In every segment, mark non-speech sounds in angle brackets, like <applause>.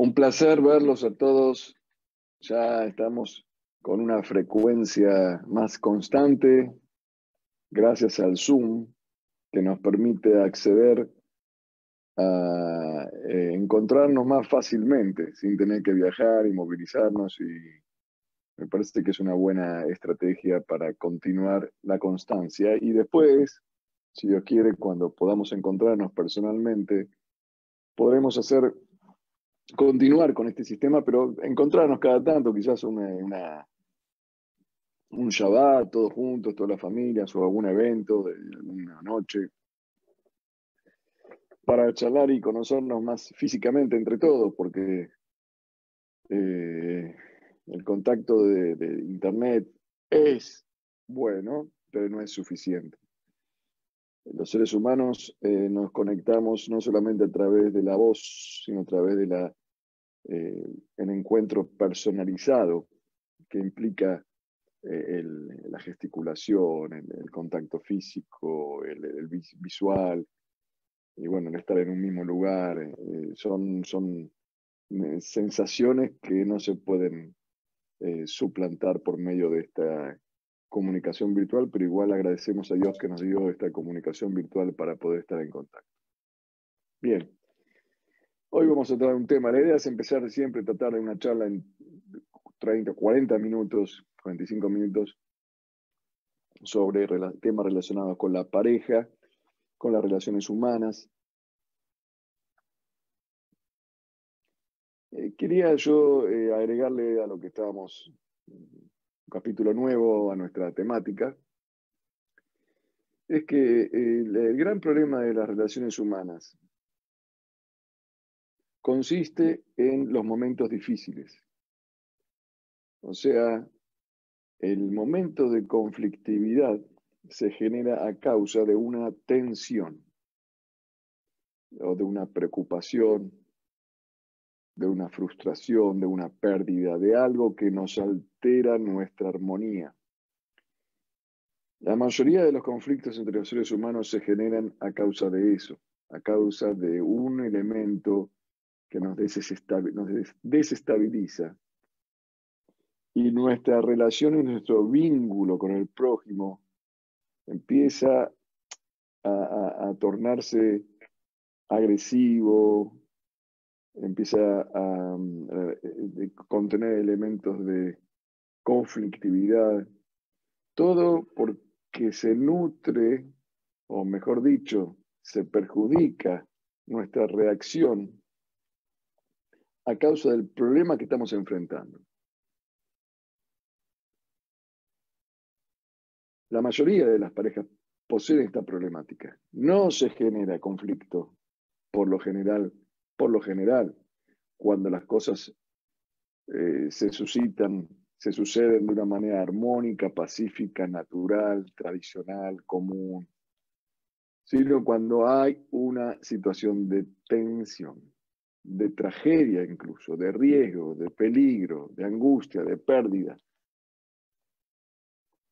Un placer verlos a todos. Ya estamos con una frecuencia más constante gracias al Zoom que nos permite acceder a eh, encontrarnos más fácilmente sin tener que viajar y movilizarnos y me parece que es una buena estrategia para continuar la constancia y después, si Dios quiere, cuando podamos encontrarnos personalmente, podremos hacer continuar con este sistema, pero encontrarnos cada tanto, quizás una, un Shabbat, todos juntos, todas las familias, o algún evento de alguna noche, para charlar y conocernos más físicamente entre todos, porque eh, el contacto de, Internet es bueno, pero no es suficiente. Los seres humanos eh, nos conectamos no solamente a través de la voz, sino a través de la eh, encuentro personalizado que implica eh, la gesticulación, el, contacto físico, el, visual, y bueno, el estar en un mismo lugar, son, son sensaciones que no se pueden suplantar por medio de esta comunicación virtual, pero igual agradecemos a Dios que nos dio esta comunicación virtual para poder estar en contacto. Bien, Hoy vamos a tratar un tema. La idea es empezar siempre a tratar de una charla en 30, 40 minutos, 45 minutos sobre temas relacionados con la pareja, con las relaciones humanas. Eh, quería yo eh, agregarle a lo que estábamos, un capítulo nuevo a nuestra temática, es que eh, el gran problema de las relaciones humanas consiste en los momentos difíciles. O sea, el momento de conflictividad se genera a causa de una tensión o de una preocupación, de una frustración, de una pérdida, de algo que nos altera nuestra armonía. La mayoría de los conflictos entre los seres humanos se generan a causa de eso, a causa de un elemento que nos desestabiliza. Y nuestra relación y nuestro vínculo con el prójimo empieza a, tornarse agresivo, empieza a, eh, contener elementos de conflictividad, todo porque se nutre, o mejor dicho, se perjudica nuestra reacción a causa del problema que estamos enfrentando. La mayoría de las parejas poseen esta problemática. No se genera conflicto por lo general, por lo general, cuando las cosas eh, se suscitan, se suceden de una manera armónica, pacífica, natural, tradicional, común, sino cuando hay una situación de tensión de tragedia incluso, de riesgo, de peligro, de angustia, de pérdida.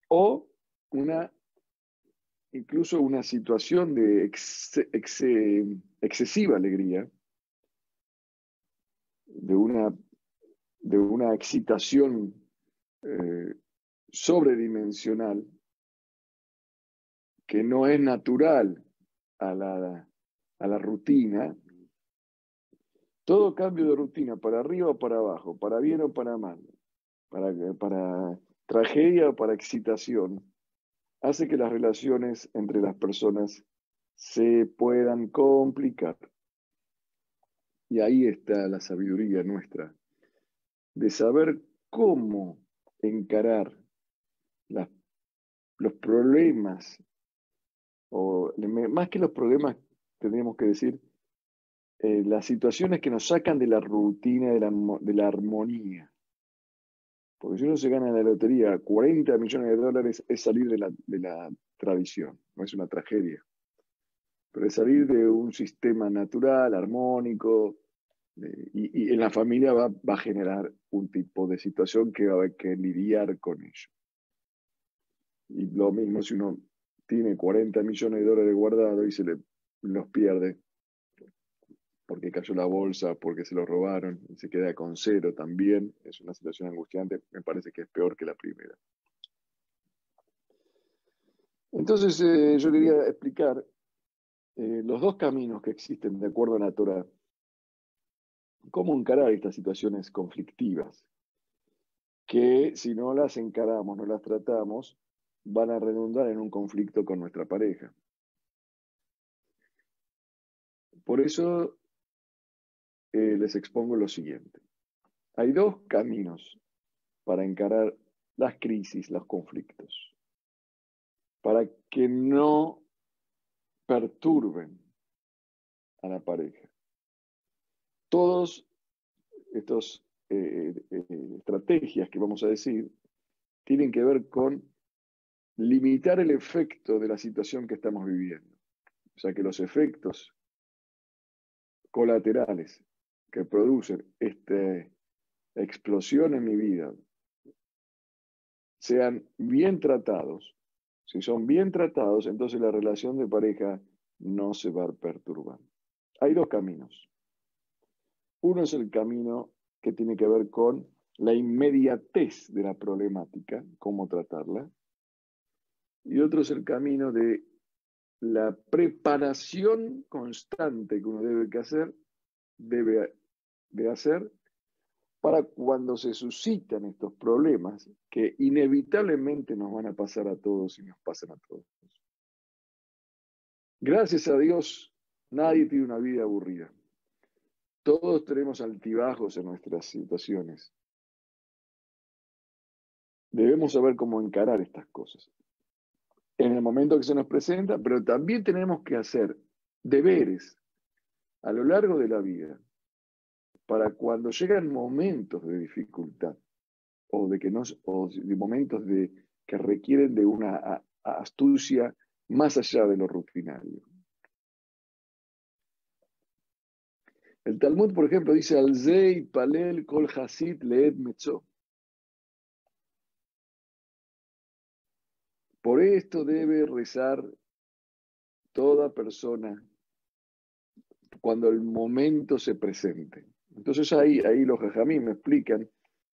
O una, incluso una situación de excesiva alegría, de una, de una excitación eh, sobredimensional que no es natural a la, a la rutina todo cambio de rutina, para arriba o para abajo, para bien o para mal, para, para tragedia o para excitación, hace que las relaciones entre las personas se puedan complicar. Y ahí está la sabiduría nuestra, de saber cómo encarar los problemas, o más que los problemas, tendríamos que decir, eh, las situaciones que nos sacan de la rutina, de la, de la armonía. Porque si uno se gana en la lotería 40 millones de dólares es salir de la, de la tradición, no es una tragedia. Pero es salir de un sistema natural, armónico, y, en la familia va, va, a generar un tipo de situación que va a haber que lidiar con ello. Y lo mismo si uno tiene 40 millones de dólares guardados y se le los pierde, porque cayó la bolsa, porque se lo robaron, y se queda con cero también, es una situación angustiante, me parece que es peor que la primera. Entonces eh, yo quería explicar eh, los dos caminos que existen de acuerdo a la Torah, cómo encarar estas situaciones conflictivas, que si no las encaramos, no las tratamos, van a redundar en un conflicto con nuestra pareja. Por eso eh, les expongo lo siguiente. Hay dos caminos para encarar las crisis, los conflictos, para que no perturben a la pareja. Todos estos eh, eh, estrategias que vamos a decir tienen que ver con limitar el efecto de la situación que estamos viviendo. O sea, que los efectos colaterales que producen esta explosión en mi vida sean bien tratados. Si son bien tratados, entonces la relación de pareja no se va a perturbar. Hay dos caminos. Uno es el camino que tiene que ver con la inmediatez de la problemática, cómo tratarla. Y otro es el camino de la preparación constante que uno debe hacer, debe de hacer para cuando se suscitan estos problemas que inevitablemente nos van a pasar a todos y nos pasan a todos. Gracias a Dios, nadie tiene una vida aburrida. Todos tenemos altibajos en nuestras situaciones. Debemos saber cómo encarar estas cosas en el momento que se nos presenta, pero también tenemos que hacer deberes a lo largo de la vida para cuando llegan momentos de dificultad o de que de momentos de, que requieren de una astucia más allá de lo rutinario. El Talmud, por ejemplo, dice al Zei Palel Kol Hasid Leed Metzó. Por esto debe rezar toda persona cuando el momento se presente. Entonces ahí, ahí los jajamí me explican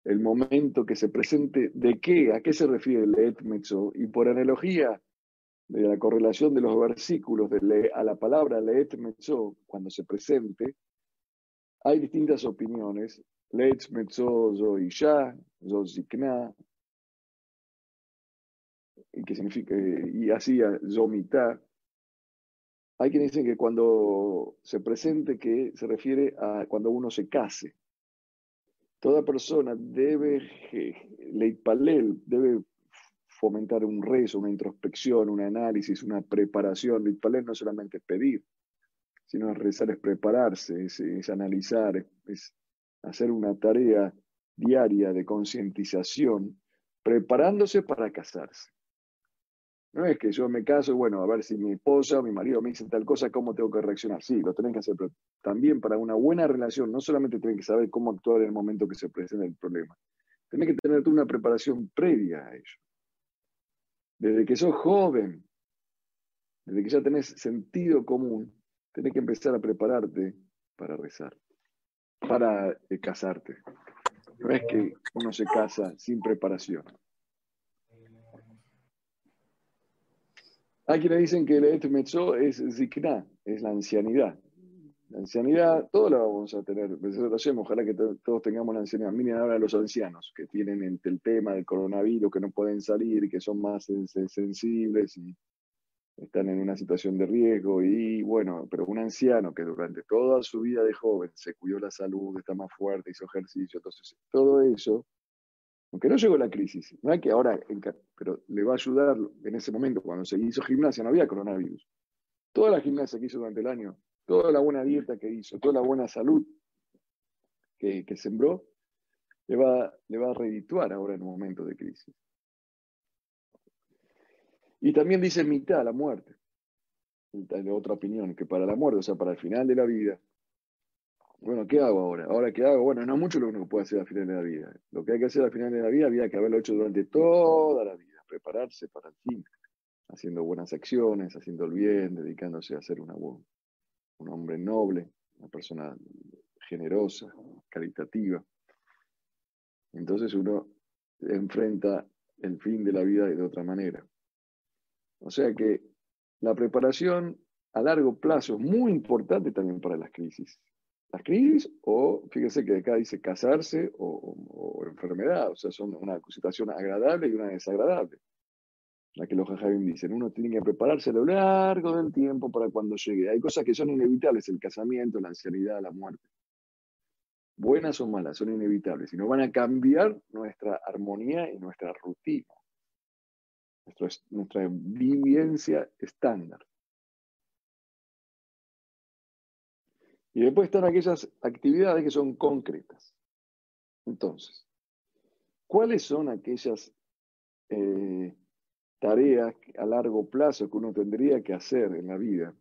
el momento que se presente, de qué, a qué se refiere el Leet Y por analogía de la correlación de los versículos de a la palabra Leet cuando se presente, hay distintas opiniones. Leet Metzó zo Isha, zo Zikna, y que significa, y así Zomita. Hay quienes dicen que cuando se presente, que se refiere a cuando uno se case. Toda persona debe, leitpalel, debe fomentar un rezo, una introspección, un análisis, una preparación. Leitpalel no solamente es pedir, sino rezar, es prepararse, es analizar, es hacer una tarea diaria de concientización, preparándose para casarse. No es que yo me caso bueno, a ver si mi esposa o mi marido me dice tal cosa, ¿cómo tengo que reaccionar? Sí, lo tenés que hacer, pero también para una buena relación, no solamente tenés que saber cómo actuar en el momento que se presenta el problema, tenés que tener una preparación previa a ello. Desde que sos joven, desde que ya tenés sentido común, tenés que empezar a prepararte para rezar, para eh, casarte. No es que uno se casa sin preparación. Hay quienes dicen que el Et Metzó es Zikna, es la ancianidad. La ancianidad, todos la vamos a tener. Ojalá que todos tengamos la ancianidad. Miren ahora los ancianos que tienen el tema del coronavirus, que no pueden salir, que son más sensibles y están en una situación de riesgo. Y bueno, pero un anciano que durante toda su vida de joven se cuidó la salud, está más fuerte, hizo ejercicio, entonces todo eso aunque no llegó la crisis, no hay que ahora, pero le va a ayudar en ese momento, cuando se hizo gimnasia no había coronavirus. Toda la gimnasia que hizo durante el año, toda la buena dieta que hizo, toda la buena salud que, sembró, le va, le va a redituar ahora en un momento de crisis. Y también dice mitad, la muerte. Otra opinión, que para la muerte, o sea, para el final de la vida, bueno, ¿qué hago ahora? ¿Ahora qué hago? Bueno, no mucho lo que uno puede hacer al final de la vida. Lo que hay que hacer al final de la vida había que haberlo hecho durante toda la vida, prepararse para el fin, haciendo buenas acciones, haciendo el bien, dedicándose a ser una, un hombre noble, una persona generosa, caritativa. Entonces uno enfrenta el fin de la vida de otra manera. O sea que la preparación a largo plazo es muy importante también para las crisis. Las crisis, o fíjense que acá dice casarse o, enfermedad, o sea, son una situación agradable y una desagradable. La que los jajabim dicen, uno tiene que prepararse a lo largo del tiempo para cuando llegue. Hay cosas que son inevitables, el casamiento, la ancianidad, la muerte. Buenas o malas, son inevitables y no van a cambiar nuestra armonía y nuestra rutina, nuestra vivencia estándar. Y después están aquellas actividades que son concretas. Entonces, ¿cuáles son aquellas eh, tareas a largo plazo que uno tendría que hacer en la vida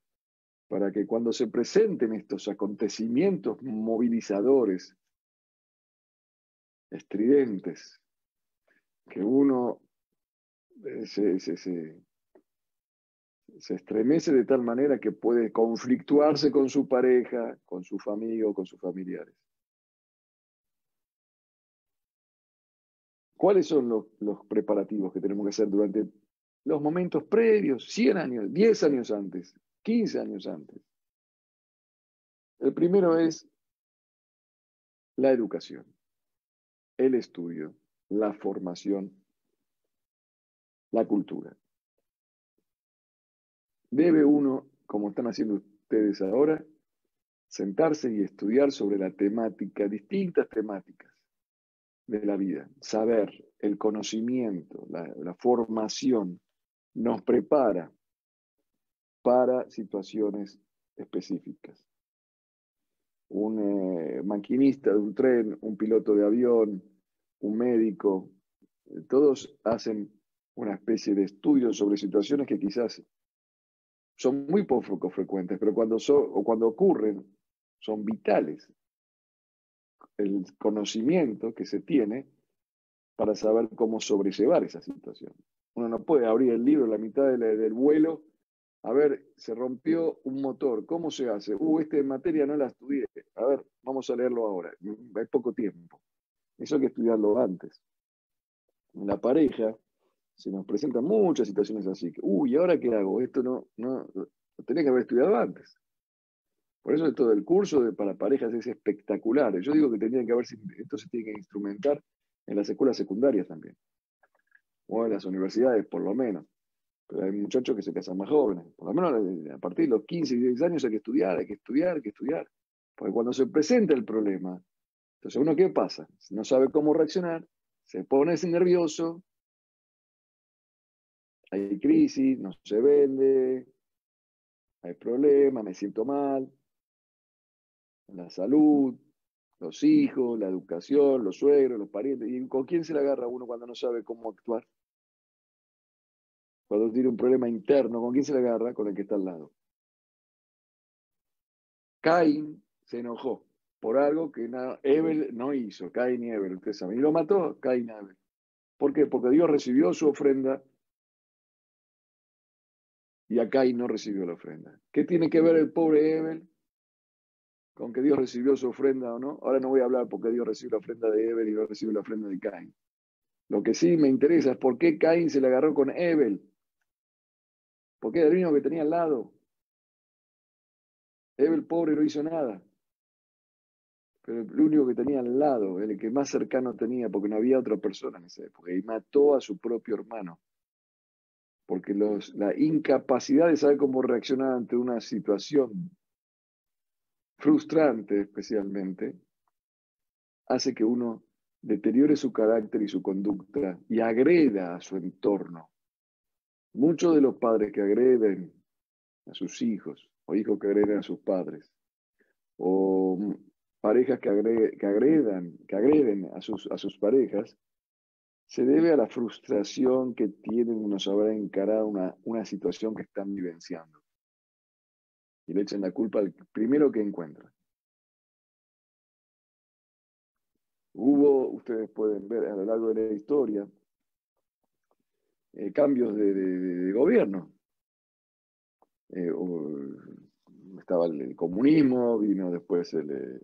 para que cuando se presenten estos acontecimientos movilizadores, estridentes, que uno eh, se, se estremece de tal manera que puede conflictuarse con su pareja, con su familia o con sus familiares. ¿Cuáles son los, preparativos que tenemos que hacer durante los momentos previos, 100 años, 10 años antes, 15 años antes? El primero es la educación, el estudio, la formación, la cultura debe uno, como están haciendo ustedes ahora, sentarse y estudiar sobre la temática, distintas temáticas de la vida. Saber, el conocimiento, la, formación nos prepara para situaciones específicas. Un eh, maquinista de un tren, un piloto de avión, un médico, eh, todos hacen una especie de estudio sobre situaciones que quizás son muy poco frecuentes, pero cuando, o cuando ocurren, son vitales. El conocimiento que se tiene para saber cómo sobrellevar esa situación. Uno no puede abrir el libro en la mitad del vuelo, a ver, se rompió un motor, ¿cómo se hace? Uh, esta materia no la estudié. A ver, vamos a leerlo ahora. Hay poco tiempo. Eso hay que estudiarlo antes. La pareja, se nos presentan muchas situaciones así. Que, Uy, ¿ahora qué hago? Esto no, no, lo tenés que haber estudiado antes. Por eso todo el curso para parejas es espectacular. Yo digo que tendrían que haber, esto se tiene que instrumentar en las escuelas secundarias también. O en las universidades, por lo menos. Pero hay muchachos que se casan más jóvenes. Por lo menos a partir de los 15 y 16 años hay que estudiar, hay que estudiar, hay que estudiar. Porque cuando se presenta el problema, entonces uno qué pasa? No sabe cómo reaccionar, se pone nervioso, hay crisis, no se vende, hay problemas, me siento mal, la salud, los hijos, la educación, los suegros, los parientes. ¿Y con quién se le agarra uno cuando no sabe cómo actuar? Cuando tiene un problema interno, ¿con quién se le agarra? Con el que está al lado. Caín se enojó por algo que Evel no hizo, Caín y Evel, ustedes saben. Y lo mató Caín y Evel. ¿Por qué? Porque Dios recibió su ofrenda y acá no recibió la ofrenda. ¿Qué tiene que ver el pobre Evel con que Dios recibió su ofrenda o no? Ahora no voy a hablar porque Dios recibió la ofrenda de Evel y no recibió la ofrenda de Caín. Lo que sí me interesa es por qué Caín se le agarró con Evel. Porque era el único que tenía al lado. Evel pobre no hizo nada. Pero el único que tenía al lado, el que más cercano tenía, porque no había otra persona en esa época, y mató a su propio hermano porque la incapacidad de saber cómo reaccionar ante una situación frustrante especialmente, hace que uno deteriore su carácter y su conducta y agreda a su entorno. Muchos de los padres que agreden a sus hijos, o hijos que agreden a sus padres, o parejas que, agredan, que agreden a sus, a sus parejas, se debe a la frustración que tienen uno saber encarar una, una situación que están vivenciando. Y le echen la culpa al primero que encuentran. Hubo, ustedes pueden ver a lo largo de la historia, eh, cambios de, gobierno. Eh, estaba el, comunismo, vino después el...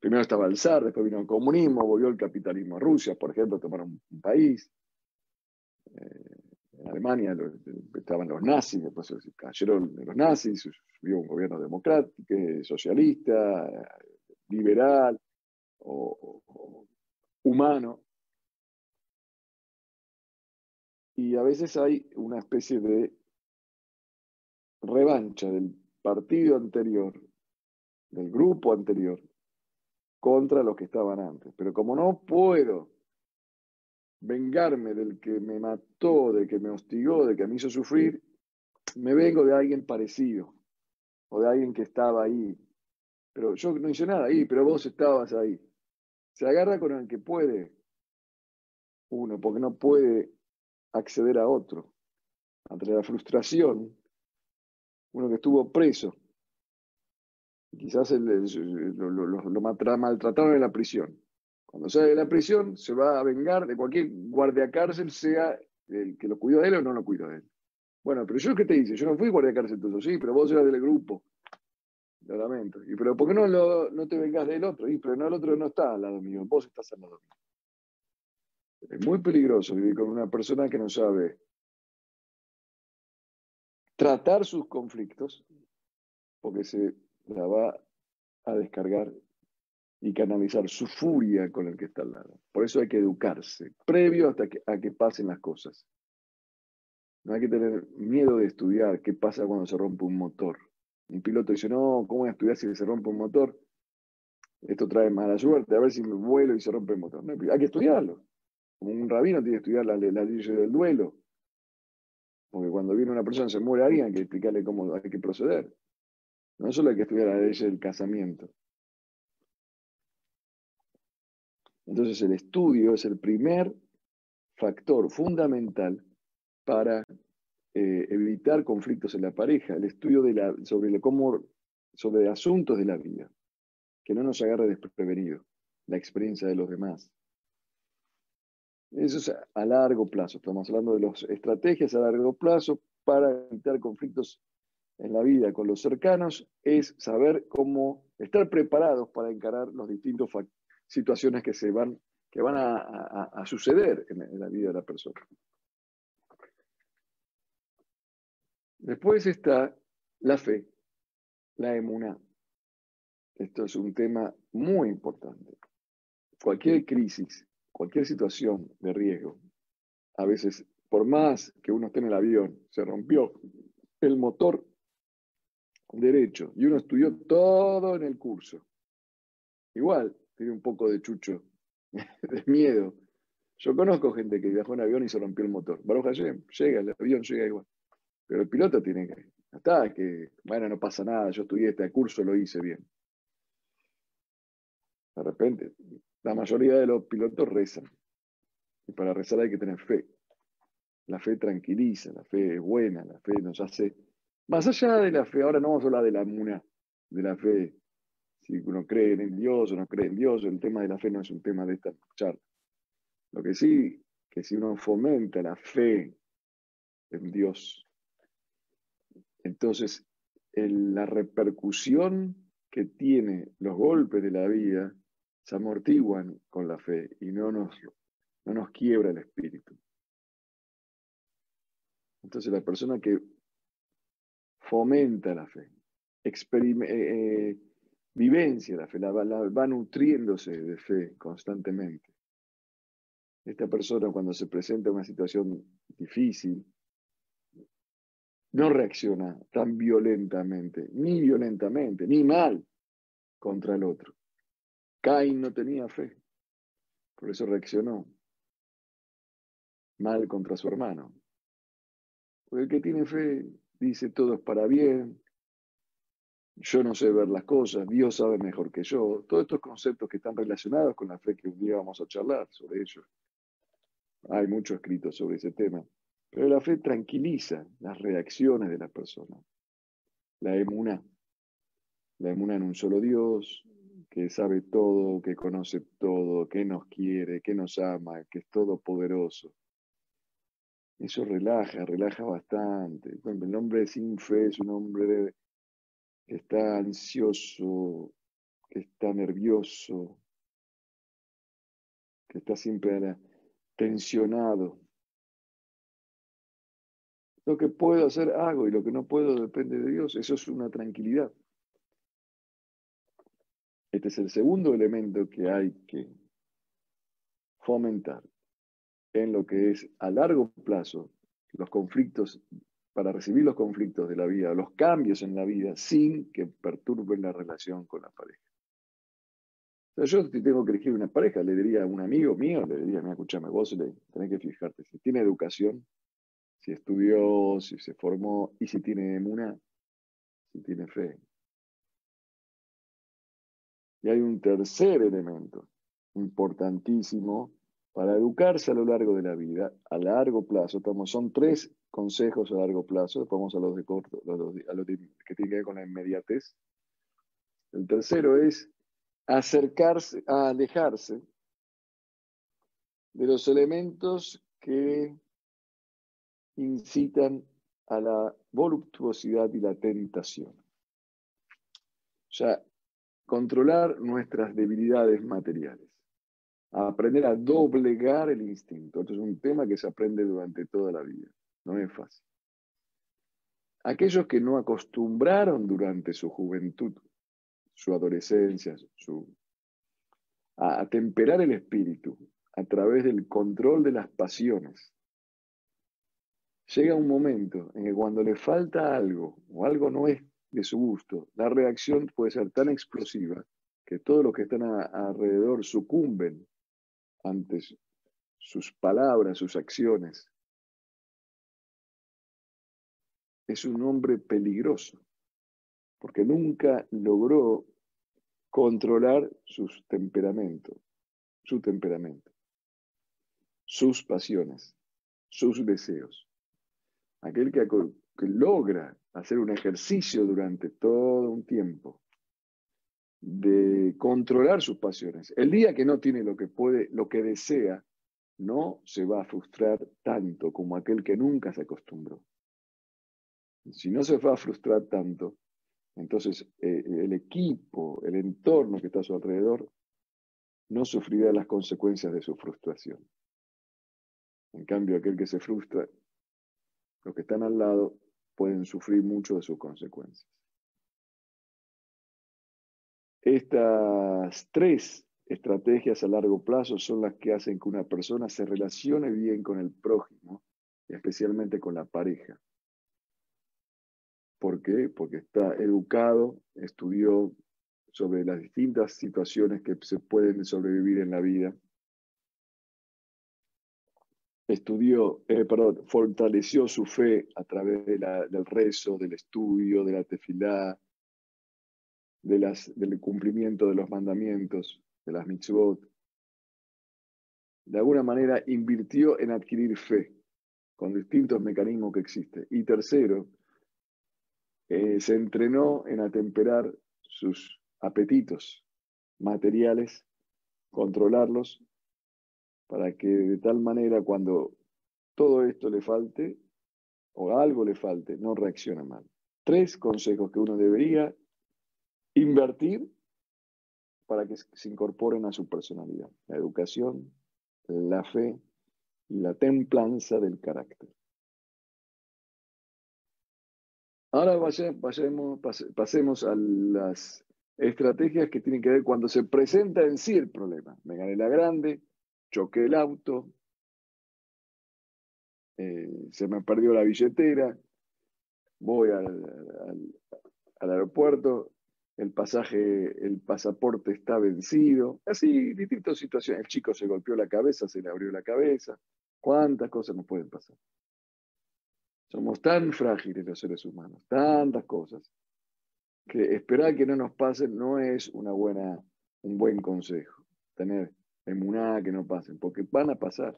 Primero estaba el zar, después vino el comunismo, volvió el capitalismo a Rusia, por ejemplo, tomaron un, país. Eh, en Alemania estaban los nazis, después cayeron los nazis, subió un gobierno democrático, socialista, liberal o humano. Y a veces hay una especie de revancha del partido anterior, del grupo anterior, contra los que estaban antes. Pero como no puedo vengarme del que me mató, del que me hostigó, del que me hizo sufrir, me vengo de alguien parecido o de alguien que estaba ahí. Pero yo no hice nada ahí, pero vos estabas ahí. Se agarra con el que puede uno, porque no puede acceder a otro. Ante la frustración, uno que estuvo preso, quizás lo, maltrataron en la prisión. Cuando sale de la prisión, se va a vengar de cualquier guardia cárcel, sea el que lo cuidó de él o no lo cuidó de él. Bueno, pero yo qué te dice, yo no fui guardia cárcel tuyo, sí, pero vos eras del grupo. Lo lamento. Y pero ¿por qué no, no te vengas del otro? Y pero no, el otro no está al lado mío, vos estás al lado mío. Es muy peligroso vivir con una persona que no sabe tratar sus conflictos, porque se la va a descargar y canalizar su furia con el que está al lado. Por eso hay que educarse, previo hasta que, a que pasen las cosas. No hay que tener miedo de estudiar qué pasa cuando se rompe un motor. Un piloto dice, no, ¿cómo voy a estudiar si se rompe un motor? Esto trae mala suerte, a ver si me vuelo y se rompe el motor. hay que estudiarlo. Como un rabino tiene que estudiar la, la ley del duelo. Porque cuando viene una persona, se muere alguien, hay que explicarle cómo hay que proceder. No solo hay que estudiar la ley del casamiento. Entonces el estudio es el primer factor fundamental para eh, evitar conflictos en la pareja, el estudio de la, sobre, cómo, sobre asuntos de la vida, que no nos agarre desprevenido, la experiencia de los demás. Eso es a largo plazo, estamos hablando de las estrategias a largo plazo para evitar conflictos en la vida con los cercanos, es saber cómo estar preparados para encarar las distintas situaciones que, se van, que van a, suceder en, la vida de la persona. Después está la fe, la emuná. Esto es un tema muy importante. Cualquier crisis cualquier situación de riesgo, a veces, por más que uno esté en el avión, se rompió el motor derecho y uno estudió todo en el curso. Igual, tiene un poco de chucho, <laughs> de miedo. Yo conozco gente que viajó en avión y se rompió el motor. Baruja llega, el avión llega igual. Pero el piloto tiene que, está, que, bueno, no pasa nada, yo estudié este curso, lo hice bien. De repente, la mayoría de los pilotos rezan. Y para rezar hay que tener fe. La fe tranquiliza, la fe es buena, la fe nos hace. Más allá de la fe, ahora no vamos a hablar de la muna, de la fe. Si uno cree en Dios o no cree en Dios, el tema de la fe no es un tema de esta charla. Lo que sí, que si uno fomenta la fe en Dios, entonces la repercusión que tiene los golpes de la vida se amortiguan con la fe y no nos, no nos quiebra el espíritu. Entonces la persona que fomenta la fe, eh, eh, vivencia la fe, la, va nutriéndose de fe constantemente. Esta persona cuando se presenta una situación difícil, no reacciona tan violentamente, ni violentamente, ni mal contra el otro. Cain no tenía fe, por eso reaccionó mal contra su hermano. Porque el que tiene fe dice todo es para bien, yo no sé ver las cosas, Dios sabe mejor que yo. Todos estos conceptos que están relacionados con la fe que un día vamos a charlar sobre ellos. Hay mucho escrito sobre ese tema. Pero la fe tranquiliza las reacciones de la persona. La emuna. La emuna en un solo Dios, que sabe todo, que conoce todo, que nos quiere, que nos ama, que es todopoderoso. Eso relaja, relaja bastante. El hombre sin fe es un hombre que está ansioso, que está nervioso, que está siempre tensionado. Lo que puedo hacer, hago, y lo que no puedo depende de Dios. Eso es una tranquilidad. Este es el segundo elemento que hay que fomentar en lo que es a largo plazo los conflictos, para recibir los conflictos de la vida, los cambios en la vida, sin que perturben la relación con la pareja. yo si tengo que elegir una pareja, le diría a un amigo mío, le diría, mira, escúchame, vos le, tenés que fijarte si tiene educación, si estudió, si se formó y si tiene emuna, si tiene fe. Y hay un tercer elemento importantísimo para educarse a lo largo de la vida, a largo plazo. son tres consejos a largo plazo, vamos a los de corto, a los, que tienen que ver con la inmediatez. El tercero es acercarse, a alejarse de los elementos que incitan a la voluptuosidad y la tentación. O sea, controlar nuestras debilidades materiales, aprender a doblegar el instinto. Esto es un tema que se aprende durante toda la vida, no es fácil. Aquellos que no acostumbraron durante su juventud, su adolescencia, a, a temperar el espíritu a través del control de las pasiones, llega un momento en que cuando le falta algo o algo no es de su gusto, la reacción puede ser tan explosiva que todos los que están alrededor sucumben ante sus palabras, sus acciones. Es un hombre peligroso, porque nunca logró controlar sus temperamentos, su temperamento, sus pasiones, sus deseos. Aquel que que logra hacer un ejercicio durante todo un tiempo de controlar sus pasiones. El día que no tiene lo que puede, lo que desea, no se va a frustrar tanto como aquel que nunca se acostumbró. Si no se va a frustrar tanto, entonces eh, el equipo, el entorno que está a su alrededor, no sufrirá las consecuencias de su frustración. En cambio, aquel que se frustra, los que están al lado pueden sufrir mucho de sus consecuencias. Estas tres estrategias a largo plazo son las que hacen que una persona se relacione bien con el prójimo, especialmente con la pareja. ¿Por qué? Porque está educado, estudió sobre las distintas situaciones que se pueden sobrevivir en la vida estudió, eh, perdón, fortaleció su fe a través del rezo, del estudio, de la tefilá, de las, del cumplimiento de los mandamientos, de las mitzvot. De alguna manera invirtió en adquirir fe con distintos mecanismos que existen. Y tercero, eh, se entrenó en atemperar sus apetitos materiales, controlarlos para que de tal manera cuando todo esto le falte o algo le falte, no reaccione mal. Tres consejos que uno debería invertir para que se incorporen a su personalidad. La educación, la fe y la templanza del carácter. Ahora pasemos, pasemos a las estrategias que tienen que ver cuando se presenta en sí el problema. Me gané la grande, choqué el auto, eh, se me perdió la billetera, voy al, aeropuerto, el pasaje, el pasaporte está vencido, así distintas situaciones. El chico se golpeó la cabeza, se le abrió la cabeza. ¿Cuántas cosas nos pueden pasar? Somos tan frágiles los seres humanos, tantas cosas, que esperar que no nos pasen no es una buena, un buen consejo. Tener emuná que no pasen, porque van a pasar.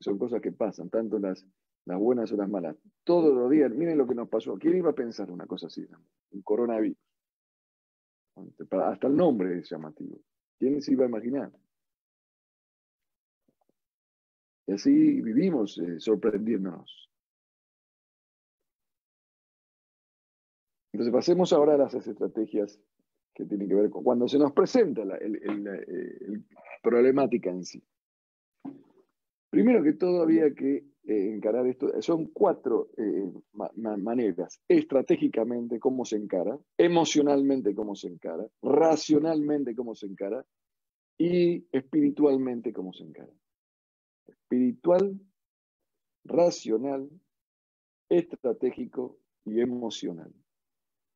Son cosas que pasan, tanto las, las buenas o las malas. Todos los días, miren lo que nos pasó. ¿Quién iba a pensar una cosa así? Un coronavirus. Hasta el nombre es llamativo. ¿Quién se iba a imaginar? Y así vivimos eh, sorprendiéndonos. Entonces pasemos ahora a las estrategias que tienen que ver con cuando se nos presenta la problemática en sí. Primero que todo había que eh, encarar esto, son cuatro eh, maneras, estratégicamente cómo se encara, emocionalmente cómo se encara, racionalmente cómo se encara y espiritualmente cómo se encara. Espiritual, racional, estratégico y emocional.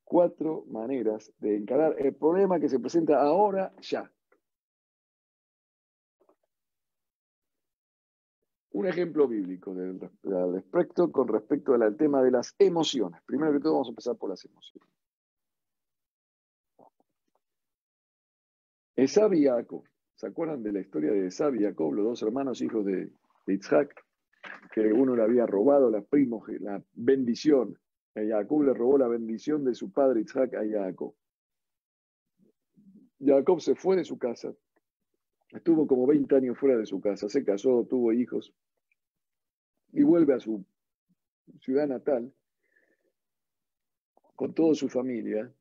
Cuatro maneras de encarar el problema que se presenta ahora ya. Un ejemplo bíblico del, respecto con respecto al tema de las emociones. Primero que todo vamos a empezar por las emociones. Esab y Jacob. ¿Se acuerdan de la historia de Esab y Jacob, los dos hermanos hijos de, Isaac? Que uno le había robado la, la bendición. A Jacob le robó la bendición de su padre Isaac a Jacob. Jacob se fue de su casa. Estuvo como 20 años fuera de su casa. Se casó, tuvo hijos y vuelve a su ciudad natal con toda su familia.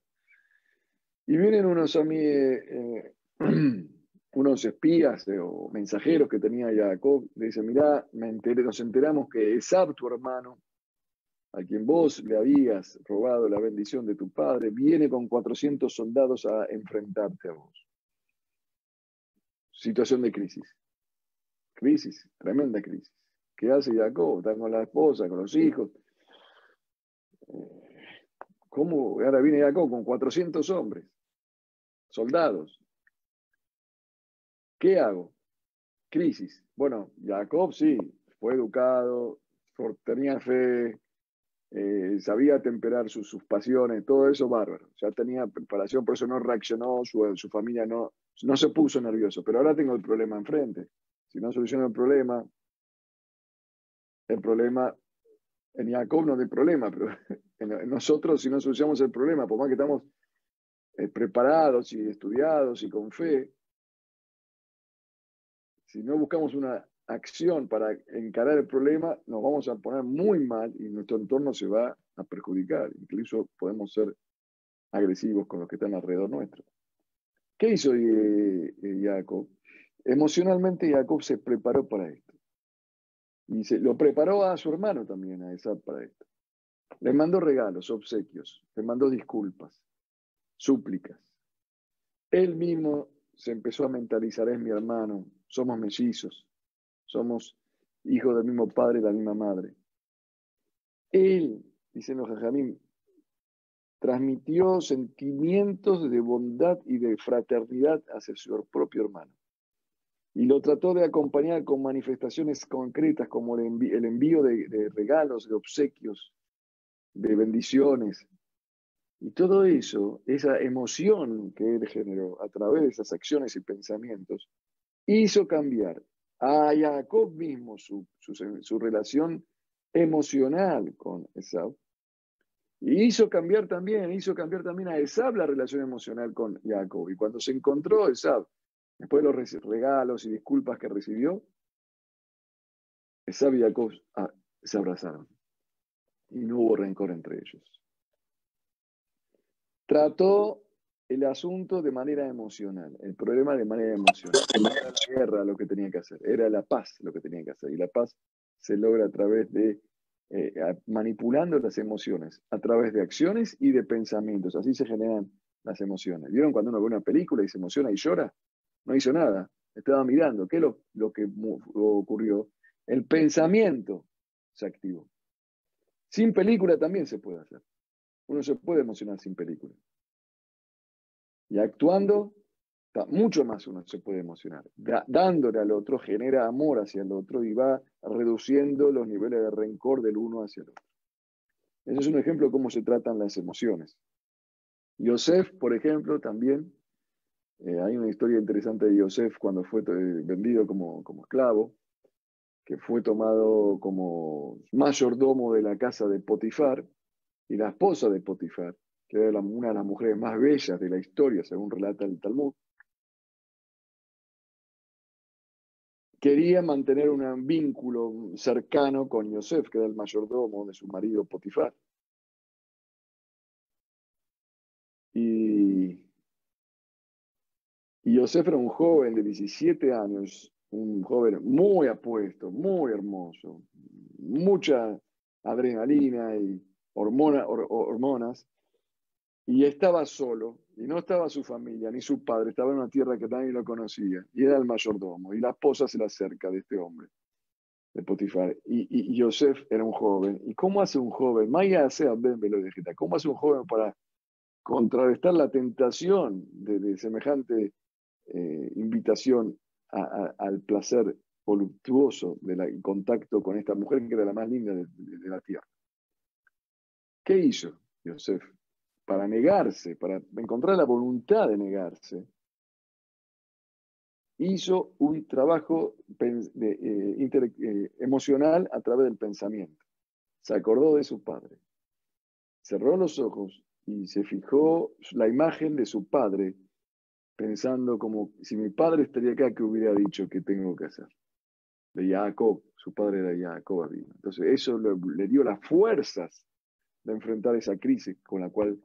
Y vienen unos, eh, <clears throat> unos espías eh, o mensajeros que tenía Jacob. Le dicen, mirá, nos enteramos que Esab, tu hermano, a quien vos le habías robado la bendición de tu padre, viene con 400 soldados a enfrentarte a vos. Situación de crisis. Crisis, tremenda crisis. ¿Qué hace Jacob? Está con la esposa, con los hijos. ¿Cómo? Ahora viene Jacob con 400 hombres, soldados. ¿Qué hago? Crisis. Bueno, Jacob sí, fue educado, tenía fe, eh, sabía temperar sus, pasiones, todo eso bárbaro. Ya tenía preparación, por eso no reaccionó, su, su familia no, no se puso nervioso. Pero ahora tengo el problema enfrente. Si no soluciono el problema, el problema, en Jacob no hay problema, pero <laughs> en nosotros si no solucionamos el problema, por más que estamos eh, preparados y estudiados y con fe, si no buscamos una acción para encarar el problema, nos vamos a poner muy mal y nuestro entorno se va a perjudicar. Incluso podemos ser agresivos con los que están alrededor nuestro. ¿Qué hizo eh, eh, Jacob? Emocionalmente Jacob se preparó para esto. Y se, lo preparó a su hermano también, a esa para esto. Le mandó regalos, obsequios, le mandó disculpas, súplicas. Él mismo se empezó a mentalizar, es mi hermano, somos mellizos, somos hijos del mismo padre y la misma madre. Él, dicen los transmitió sentimientos de bondad y de fraternidad hacia su propio hermano y lo trató de acompañar con manifestaciones concretas como el, envío, de, regalos, de obsequios, de bendiciones. Y todo eso, esa emoción que él generó a través de esas acciones y pensamientos, hizo cambiar a Jacob mismo su, su, relación emocional con Esau. Y hizo cambiar también, hizo cambiar también a Esab la relación emocional con Jacob. Y cuando se encontró Esab Después de los regalos y disculpas que recibió, Esab y Jacob ah, se abrazaron. Y no hubo rencor entre ellos. Trató el asunto de manera emocional, el problema de manera emocional. No era la guerra lo que tenía que hacer, era la paz lo que tenía que hacer. Y la paz se logra a través de eh, manipulando las emociones, a través de acciones y de pensamientos. Así se generan las emociones. ¿Vieron cuando uno ve una película y se emociona y llora? No hizo nada, estaba mirando. ¿Qué es lo, que ocurrió? El pensamiento se activó. Sin película también se puede hacer. Uno se puede emocionar sin película. Y actuando, mucho más uno se puede emocionar. dándole al otro genera amor hacia el otro y va reduciendo los niveles de rencor del uno hacia el otro. Ese es un ejemplo de cómo se tratan las emociones. Yosef, por ejemplo, también eh, hay una historia interesante de Yosef cuando fue eh, vendido como, como esclavo, que fue tomado como mayordomo de la casa de Potifar, y la esposa de Potifar, que era una de las mujeres más bellas de la historia, según relata el Talmud, quería mantener un vínculo cercano con Yosef, que era el mayordomo de su marido Potifar. Y, y Yosef era un joven de 17 años, un joven muy apuesto, muy hermoso, mucha adrenalina y hormonas, y estaba solo, y no estaba su familia, ni su padre, estaba en una tierra que nadie lo conocía, y era el mayordomo, y la esposa se le acerca de este hombre, de Potifar, y, y, era un joven, ¿y cómo hace un joven? Maya hace ¿cómo hace un joven para contrarrestar la tentación de, semejante eh, invitación al placer voluptuoso del contacto con esta mujer que era la más linda de, la tierra. ¿Qué hizo Yosef? Para negarse, para encontrar la voluntad de negarse, hizo un trabajo eh, eh, emocional a través del pensamiento. Se acordó de su padre, cerró los ojos y se fijó la imagen de su padre, pensando como si mi padre estaría acá, ¿qué hubiera dicho que tengo que hacer? De Jacob, su padre era Jacob Entonces eso le, dio las fuerzas de enfrentar esa crisis con la cual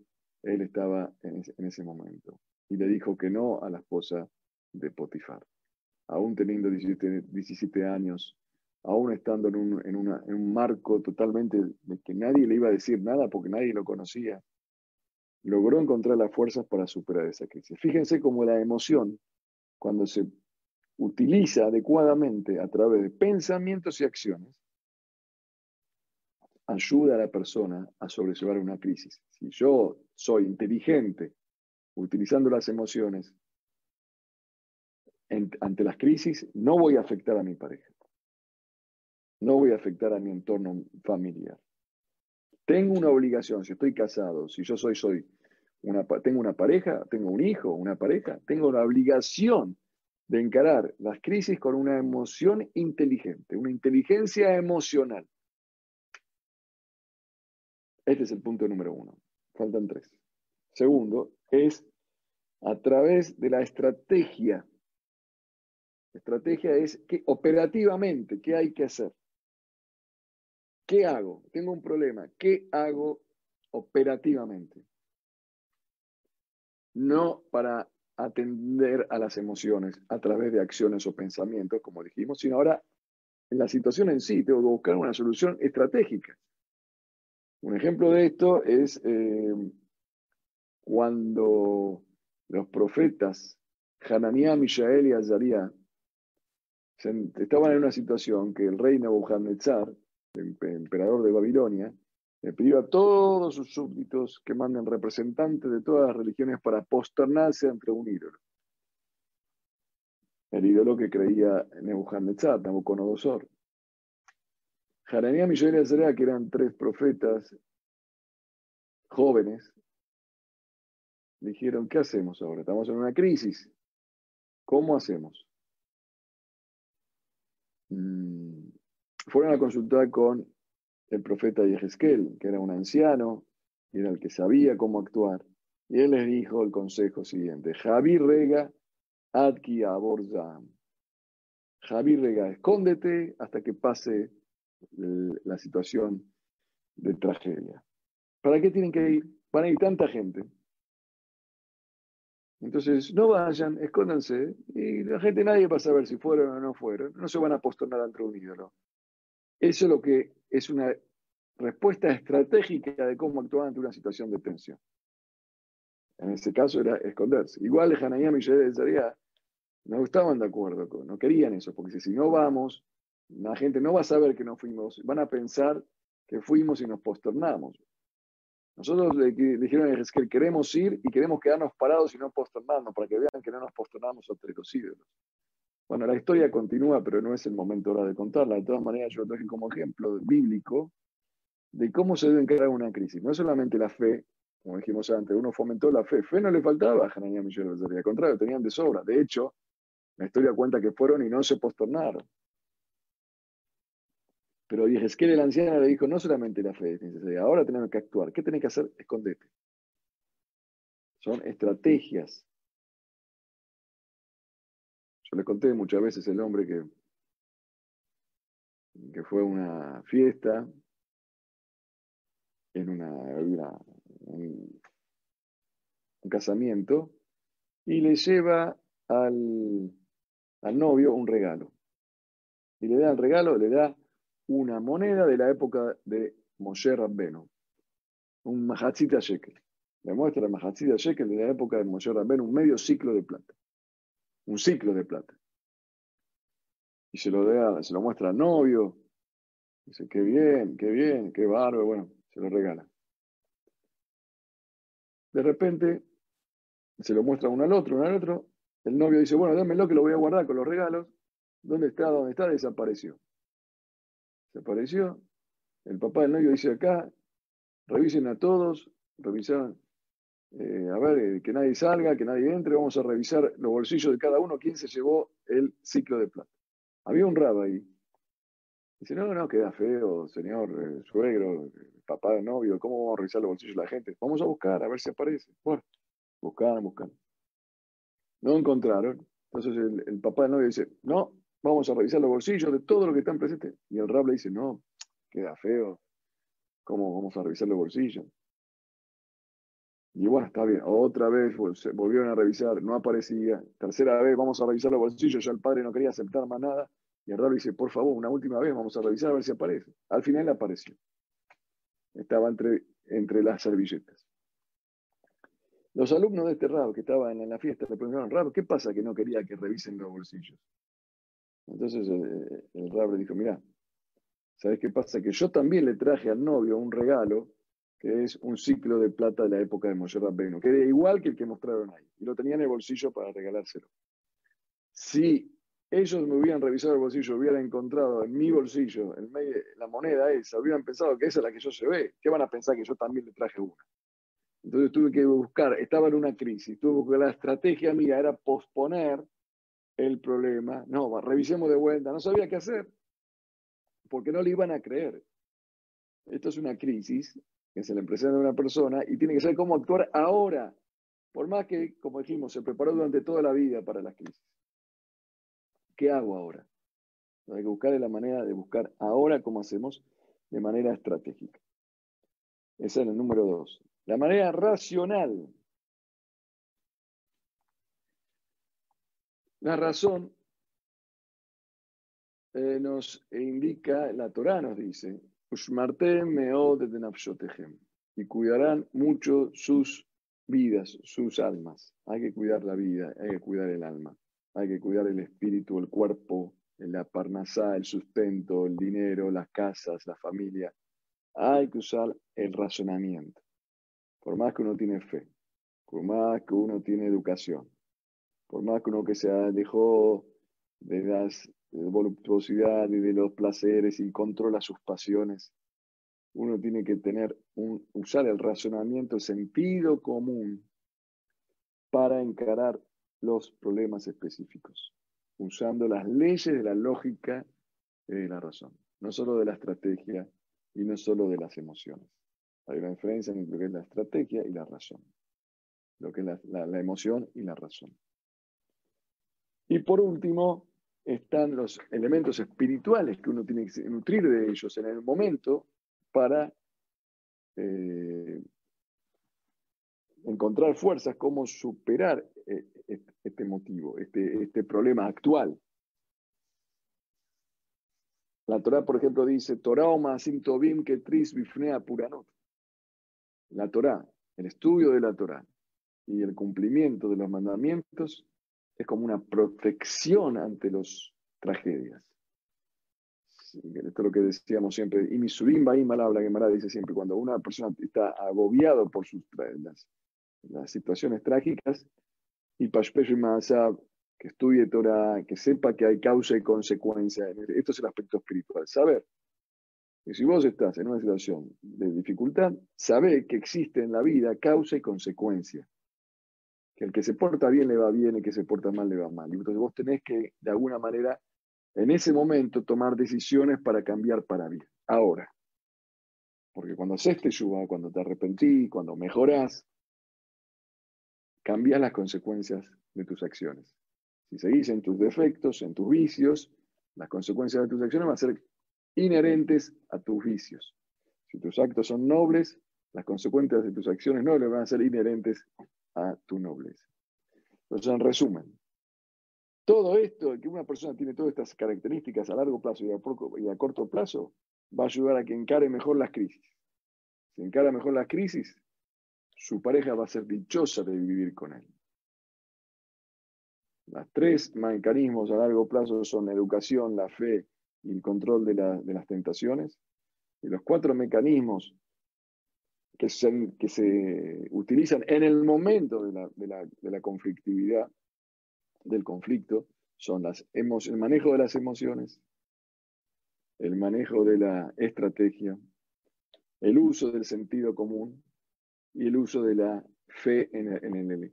él estaba en ese, momento. Y le dijo que no a la esposa de Potifar. Aún teniendo 17, años, aún estando en un, en un marco totalmente de que nadie le iba a decir nada porque nadie lo conocía, logró encontrar las fuerzas para superar esa crisis. Fíjense cómo la emoción, cuando se utiliza adecuadamente a través de pensamientos y acciones, ayuda a la persona a sobrellevar una crisis. Si yo soy inteligente utilizando las emociones ante las crisis, no voy a afectar a mi pareja. No voy a afectar a mi entorno familiar. Tengo una obligación, si estoy casado, si yo soy, soy tengo una pareja, tengo un hijo, una pareja, tengo la obligación de encarar las crisis con una emoción inteligente, una inteligencia emocional. Este es el punto número uno. Faltan tres. Segundo, es a través de la estrategia. estrategia es que operativamente, ¿qué hay que hacer? ¿Qué hago? Tengo un problema. ¿Qué hago operativamente? No para atender a las emociones a través de acciones o pensamientos, como dijimos, sino ahora en la situación en sí tengo que buscar una solución estratégica. Un ejemplo de esto es eh, cuando los profetas Hananiah, Mishael y Azaria estaban en una situación que el rey Nebuchadnezzar el emperador de Babilonia, le pidió a todos sus súbditos que manden representantes de todas las religiones para posternarse ante un ídolo. El ídolo que creía Nebuchadnezzar, Nabucodonosor. Hananiah, Mishael y Azarea, que eran tres profetas jóvenes, dijeron, ¿qué hacemos ahora? Estamos en una crisis. ¿Cómo hacemos? Mm, fueron a consultar con el profeta Yehezkel, que era un anciano, y era el que sabía cómo actuar. Y él les dijo el consejo siguiente: Javi rega, adki aborzam. Javi rega, escóndete hasta que pase la situación de tragedia. ¿Para qué tienen que ir? Van a ir tanta gente. Entonces, no vayan, escóndanse, y la gente, nadie va a saber si fueron o no fueron. No se van a posternar ante un ídolo. Eso es lo que es una respuesta estratégica de cómo actuar ante una situación de tensión. En ese caso era esconderse. Igual de Hanayá y Zaria no estaban de acuerdo, con, no querían eso, porque si no vamos, la gente no va a saber que no fuimos, van a pensar que fuimos y nos posternamos. Nosotros le, dijeron a que queremos ir y queremos quedarnos parados y no posternarnos, para que vean que no nos posternamos ante los ídolos. Bueno, la historia continúa, pero no es el momento ahora de contarla. De todas maneras, yo lo traje como ejemplo bíblico de cómo se debe encarar una crisis. No es solamente la fe, como dijimos antes, uno fomentó la fe. Fe no le faltaba a Hananiah de Al contrario, tenían de sobra. De hecho, la historia cuenta que fueron y no se posternaron. Pero que el anciano le dijo, no solamente la fe ahora tenemos que actuar. ¿Qué tenés que hacer? Escondete. Son estrategias le conté muchas veces el hombre que, que fue a una fiesta en una, un casamiento, y le lleva al, al novio un regalo. Y le da el regalo, le da una moneda de la época de Moshe Rabbenu, un Mahatzita Shekel. Le muestra la Mahatzita Shekel de la época de Moshe Rabbenu, un medio ciclo de plata. Un ciclo de plata. Y se lo, da, se lo muestra al novio. Dice, qué bien, qué bien, qué bárbaro. Bueno, se lo regala. De repente, se lo muestra uno al otro, uno al otro. El novio dice, bueno, dámelo que lo voy a guardar con los regalos. ¿Dónde está? ¿Dónde está? Desapareció. Desapareció. El papá del novio dice acá, revisen a todos, revisaron, eh, a ver, eh, que nadie salga, que nadie entre, vamos a revisar los bolsillos de cada uno, quién se llevó el ciclo de plata. Había un rabo ahí. Dice, no, no, queda feo, señor eh, suegro, papá del novio, ¿cómo vamos a revisar los bolsillos de la gente? Vamos a buscar, a ver si aparece. Bueno, buscaron. No encontraron. Entonces el, papá del novio dice, no, vamos a revisar los bolsillos de todo lo que están presentes. Y el rab le dice, no, queda feo. ¿Cómo vamos a revisar los bolsillos? Y bueno, está bien. Otra vez volvieron a revisar, no aparecía. Tercera vez, vamos a revisar los bolsillos. Ya el padre no quería aceptar más nada. Y el rab dice, por favor, una última vez vamos a revisar a ver si aparece. Al final apareció. Estaba entre, entre las servilletas. Los alumnos de este rab que estaban en la fiesta le preguntaron, rab, ¿qué pasa que no quería que revisen los bolsillos? Entonces el, el rab le dijo, mira, ¿sabes qué pasa? Que yo también le traje al novio un regalo que es un ciclo de plata de la época de Moshe Rabbeinu, que era igual que el que mostraron ahí, y lo tenía en el bolsillo para regalárselo. Si ellos me hubieran revisado el bolsillo, hubieran encontrado en mi bolsillo la moneda esa, hubieran pensado que esa es la que yo ve, ¿qué van a pensar que yo también le traje una? Entonces tuve que buscar, estaba en una crisis, tuve que buscar la estrategia mía era posponer el problema. No, revisemos de vuelta, no sabía qué hacer, porque no le iban a creer. Esto es una crisis que se le presenta a una persona y tiene que saber cómo actuar ahora, por más que, como dijimos, se preparó durante toda la vida para las crisis. ¿Qué hago ahora? Hay que buscar la manera de buscar ahora cómo hacemos de manera estratégica. Ese es el número dos. La manera racional. La razón eh, nos indica, la Torah nos dice, y cuidarán mucho sus vidas, sus almas. Hay que cuidar la vida, hay que cuidar el alma, hay que cuidar el espíritu, el cuerpo, la parnasá, el sustento, el dinero, las casas, la familia. Hay que usar el razonamiento. Por más que uno tiene fe, por más que uno tiene educación, por más que uno que se dejó de las voluptuosidad y de los placeres y controla sus pasiones, uno tiene que tener un, usar el razonamiento, el sentido común para encarar los problemas específicos, usando las leyes de la lógica y de la razón, no solo de la estrategia y no solo de las emociones. Hay una diferencia entre lo que es la estrategia y la razón. Lo que es la, emoción y la razón. Y por último, están los elementos espirituales que uno tiene que nutrir de ellos en el momento para eh, encontrar fuerzas, cómo superar eh, este motivo, este, este problema actual. La Torah, por ejemplo, dice, Torah Tobim que tris bifnea puranot la Torá, el estudio de la Torá y el cumplimiento de los mandamientos es como una protección ante las tragedias. esto es lo que decíamos siempre. Y mi subim la habla Gemara dice siempre, cuando una persona está agobiado por sus, las, las situaciones trágicas, y Pashpesh que estudie Torah, que sepa que hay causa y consecuencia. Esto es el aspecto espiritual. Saber que si vos estás en una situación de dificultad, sabe que existe en la vida causa y consecuencia. Que el que se porta bien le va bien, y el que se porta mal le va mal. Y entonces vos tenés que, de alguna manera, en ese momento tomar decisiones para cambiar para bien. Ahora. Porque cuando haces yuba, cuando te arrepentís, cuando mejorás, cambias las consecuencias de tus acciones. Si seguís en tus defectos, en tus vicios, las consecuencias de tus acciones van a ser inherentes a tus vicios. Si tus actos son nobles, las consecuencias de tus acciones nobles van a ser inherentes a tu nobleza. Entonces, en resumen, todo esto, que una persona tiene todas estas características a largo plazo y a, corto plazo, va a ayudar a que encare mejor las crisis. Si encara mejor las crisis, su pareja va a ser dichosa de vivir con él. Los tres mecanismos a largo plazo son la educación, la fe y el control de, las tentaciones. Y los cuatro mecanismos que se, que se utilizan en el momento de la, de la, conflictividad, del conflicto, son las el manejo de las emociones, el manejo de la estrategia, el uso del sentido común y el uso de la fe en, en,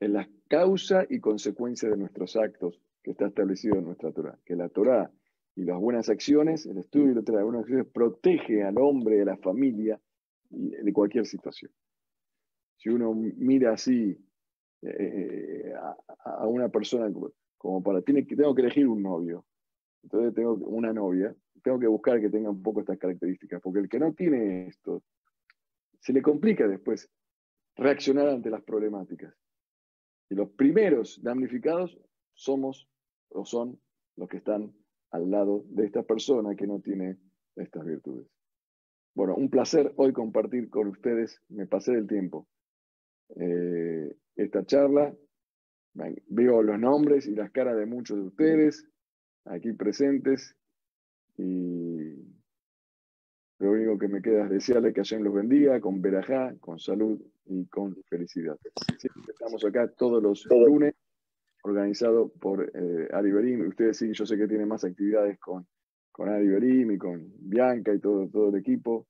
en la causa y consecuencia de nuestros actos que está establecido en nuestra Torah. Que la Torah y las buenas acciones, el estudio de las buenas acciones, protege al hombre, a la familia de cualquier situación. Si uno mira así eh, a, una persona como para, tiene, tengo que elegir un novio, entonces tengo una novia, tengo que buscar que tenga un poco estas características, porque el que no tiene esto, se le complica después reaccionar ante las problemáticas. Y los primeros damnificados somos o son los que están al lado de esta persona que no tiene estas virtudes. Bueno, un placer hoy compartir con ustedes, me pasé del tiempo, eh, esta charla. Veo los nombres y las caras de muchos de ustedes aquí presentes y lo único que me queda es desearles que Hashem los bendiga con verajá, con salud y con felicidad. estamos acá todos los lunes, organizado por eh, Ari Berim. Ustedes sí, yo sé que tienen más actividades con, con Ari Berim y con Bianca y todo, todo el equipo.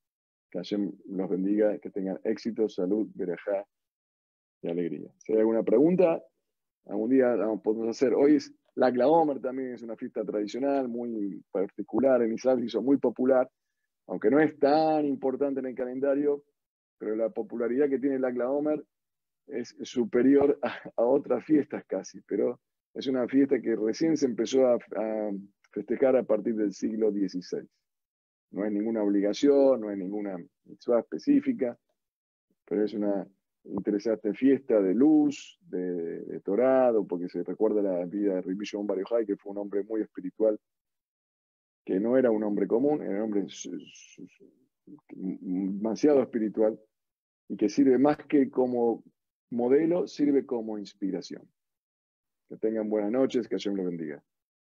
Que Hashem los bendiga, que tengan éxito, salud, verajá y alegría. Si hay alguna pregunta, algún día podemos hacer. Hoy es la Omer también es una fiesta tradicional, muy particular en Israel, hizo muy popular, aunque no es tan importante en el calendario, pero la popularidad que tiene la Omer es superior a, otras fiestas casi, pero es una fiesta que recién se empezó a, festejar a partir del siglo XVI. No es ninguna obligación, no es ninguna mitzvah específica, pero es una interesante fiesta de luz, de, torado, porque se recuerda la vida de Rabbi Shimon que fue un hombre muy espiritual, que no era un hombre común, era un hombre demasiado espiritual y que sirve más que como modelo, sirve como inspiración. Que tengan buenas noches, que Hashem los bendiga.